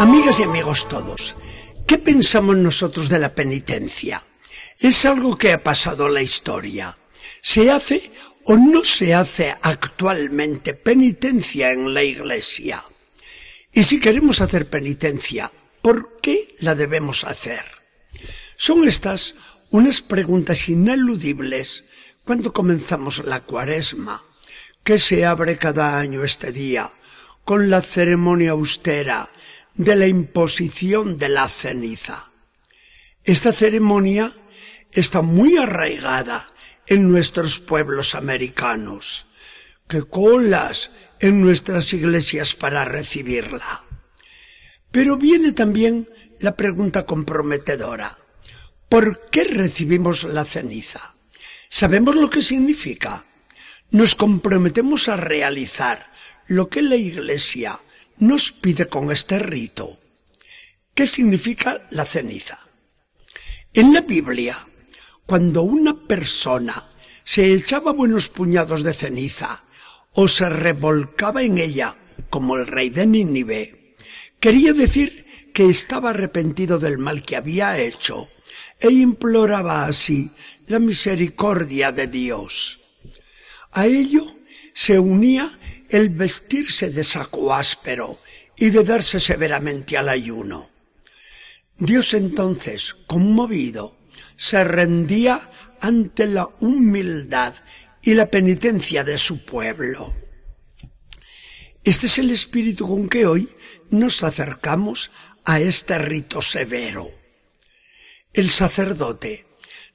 Amigas y amigos todos, ¿qué pensamos nosotros de la penitencia? Es algo que ha pasado en la historia. ¿Se hace o no se hace actualmente penitencia en la iglesia? Y si queremos hacer penitencia, ¿por qué la debemos hacer? Son estas unas preguntas ineludibles cuando comenzamos la cuaresma, que se abre cada año este día con la ceremonia austera de la imposición de la ceniza. Esta ceremonia está muy arraigada en nuestros pueblos americanos, que colas en nuestras iglesias para recibirla. Pero viene también la pregunta comprometedora. ¿Por qué recibimos la ceniza? ¿Sabemos lo que significa? Nos comprometemos a realizar lo que la Iglesia nos pide con este rito. ¿Qué significa la ceniza? En la Biblia, cuando una persona se echaba buenos puñados de ceniza o se revolcaba en ella como el rey de Nínive, quería decir que estaba arrepentido del mal que había hecho e imploraba así la misericordia de Dios. A ello se unía el vestirse de saco áspero y de darse severamente al ayuno. Dios entonces, conmovido, se rendía ante la humildad y la penitencia de su pueblo. Este es el espíritu con que hoy nos acercamos a este rito severo. El sacerdote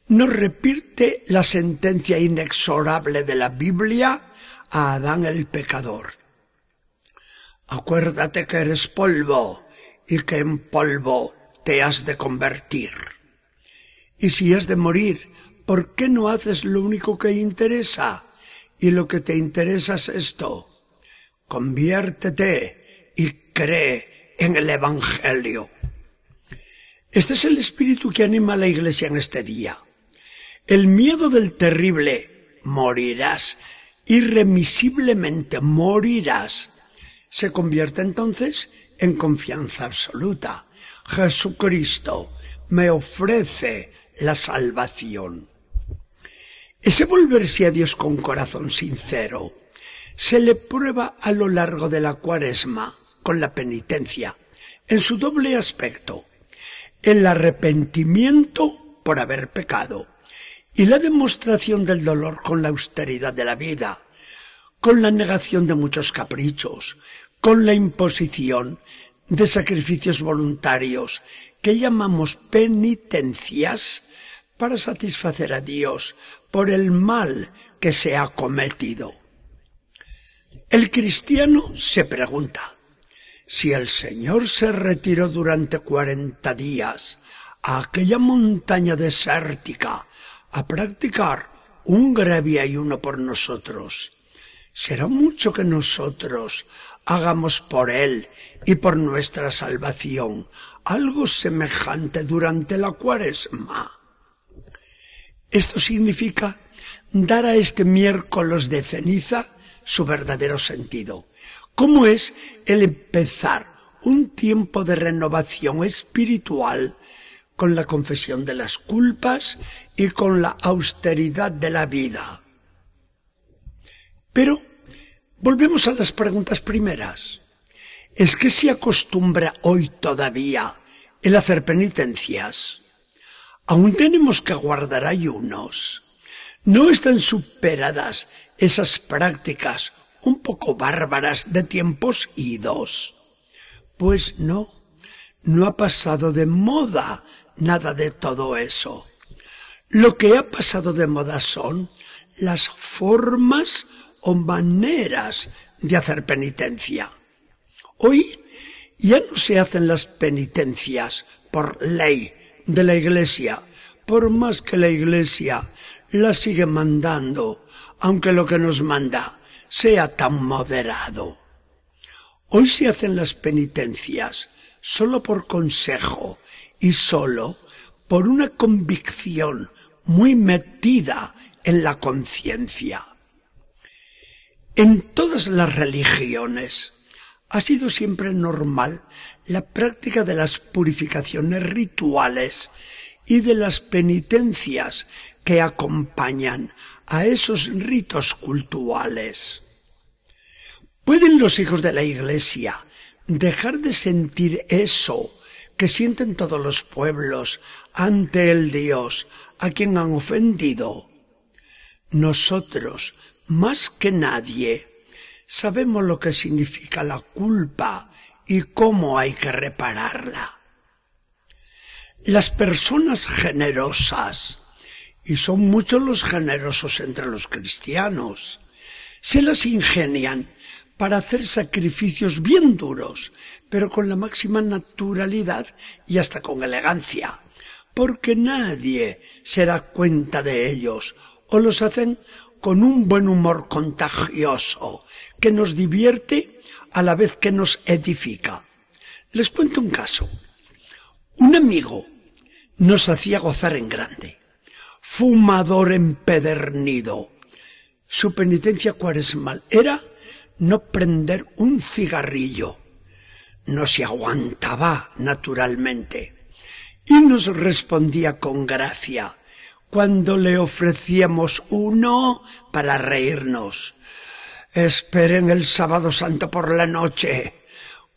nos repite la sentencia inexorable de la Biblia a Adán el pecador. Acuérdate que eres polvo y que en polvo te has de convertir. Y si has de morir, ¿por qué no haces lo único que interesa? Y lo que te interesa es esto. Conviértete y cree en el Evangelio. Este es el espíritu que anima a la iglesia en este día. El miedo del terrible morirás irremisiblemente morirás, se convierte entonces en confianza absoluta. Jesucristo me ofrece la salvación. Ese volverse a Dios con corazón sincero se le prueba a lo largo de la cuaresma con la penitencia, en su doble aspecto, el arrepentimiento por haber pecado y la demostración del dolor con la austeridad de la vida, con la negación de muchos caprichos, con la imposición de sacrificios voluntarios que llamamos penitencias para satisfacer a Dios por el mal que se ha cometido. El cristiano se pregunta, si el Señor se retiró durante cuarenta días a aquella montaña desértica a practicar un grave ayuno por nosotros. Será mucho que nosotros hagamos por Él y por nuestra salvación algo semejante durante la cuaresma. Esto significa dar a este miércoles de ceniza su verdadero sentido. ¿Cómo es el empezar un tiempo de renovación espiritual con la confesión de las culpas y con la austeridad de la vida. Pero volvemos a las preguntas primeras. ¿Es que se acostumbra hoy todavía el hacer penitencias? Aún tenemos que guardar ayunos. ¿No están superadas esas prácticas un poco bárbaras de tiempos idos? Pues no, no ha pasado de moda nada de todo eso. Lo que ha pasado de moda son las formas o maneras de hacer penitencia. Hoy ya no se hacen las penitencias por ley de la Iglesia, por más que la Iglesia las sigue mandando, aunque lo que nos manda sea tan moderado. Hoy se hacen las penitencias solo por consejo y solo por una convicción muy metida en la conciencia. En todas las religiones Ha sido siempre normal la práctica de las purificaciones rituales y de las penitencias que acompañan a esos ritos cultuales. ¿Pueden los hijos de la Iglesia dejar de sentir eso que sienten todos los pueblos ante el Dios a quien han ofendido? Nosotros, más que nadie, sabemos lo que significa la culpa y cómo hay que repararla. Las personas generosas, y son muchos los generosos entre los cristianos, se las ingenian para hacer sacrificios bien duros, pero con la máxima naturalidad y hasta con elegancia, porque nadie se da cuenta de ellos o los hacen con un buen humor contagioso que nos divierte a la vez que nos edifica. Les cuento un caso. Un amigo nos hacía gozar en grande, fumador empedernido. Su penitencia cuaresmal era no prender un cigarrillo. No se aguantaba naturalmente. Y nos respondía con gracia cuando le ofrecíamos uno para reírnos. Esperen el sábado santo por la noche,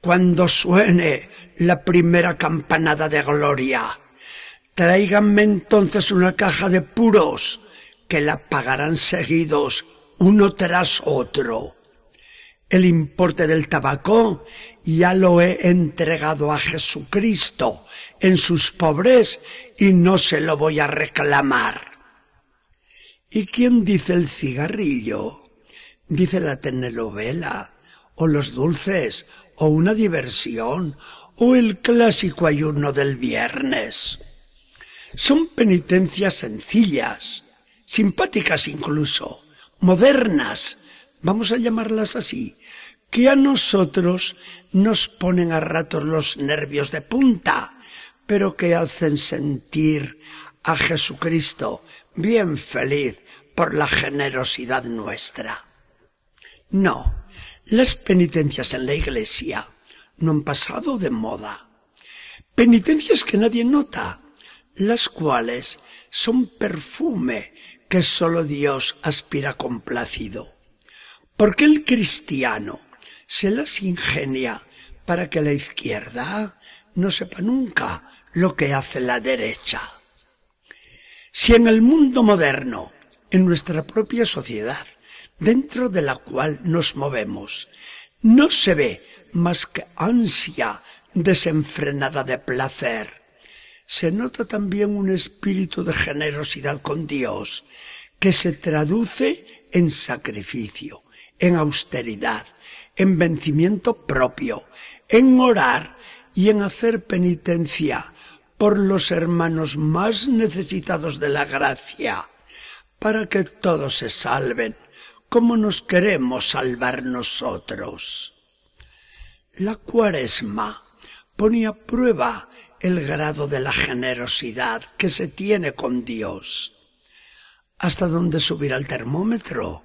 cuando suene la primera campanada de gloria. Tráiganme entonces una caja de puros, que la pagarán seguidos uno tras otro. El importe del tabaco ya lo he entregado a Jesucristo en sus pobres y no se lo voy a reclamar. ¿Y quién dice el cigarrillo? Dice la telenovela, o los dulces, o una diversión, o el clásico ayuno del viernes. Son penitencias sencillas, simpáticas incluso, modernas, vamos a llamarlas así, que a nosotros nos ponen a ratos los nervios de punta, pero que hacen sentir a Jesucristo bien feliz por la generosidad nuestra. No, las penitencias en la iglesia no han pasado de moda. Penitencias que nadie nota, las cuales son perfume que solo Dios aspira complacido. Porque el cristiano se las ingenia para que la izquierda no sepa nunca lo que hace la derecha. Si en el mundo moderno, en nuestra propia sociedad, dentro de la cual nos movemos, no se ve más que ansia desenfrenada de placer, se nota también un espíritu de generosidad con Dios que se traduce en sacrificio, en austeridad, en vencimiento propio, en orar y en hacer penitencia por los hermanos más necesitados de la gracia, para que todos se salven, como nos queremos salvar nosotros. La cuaresma ponía a prueba el grado de la generosidad que se tiene con Dios. ¿Hasta dónde subirá el termómetro?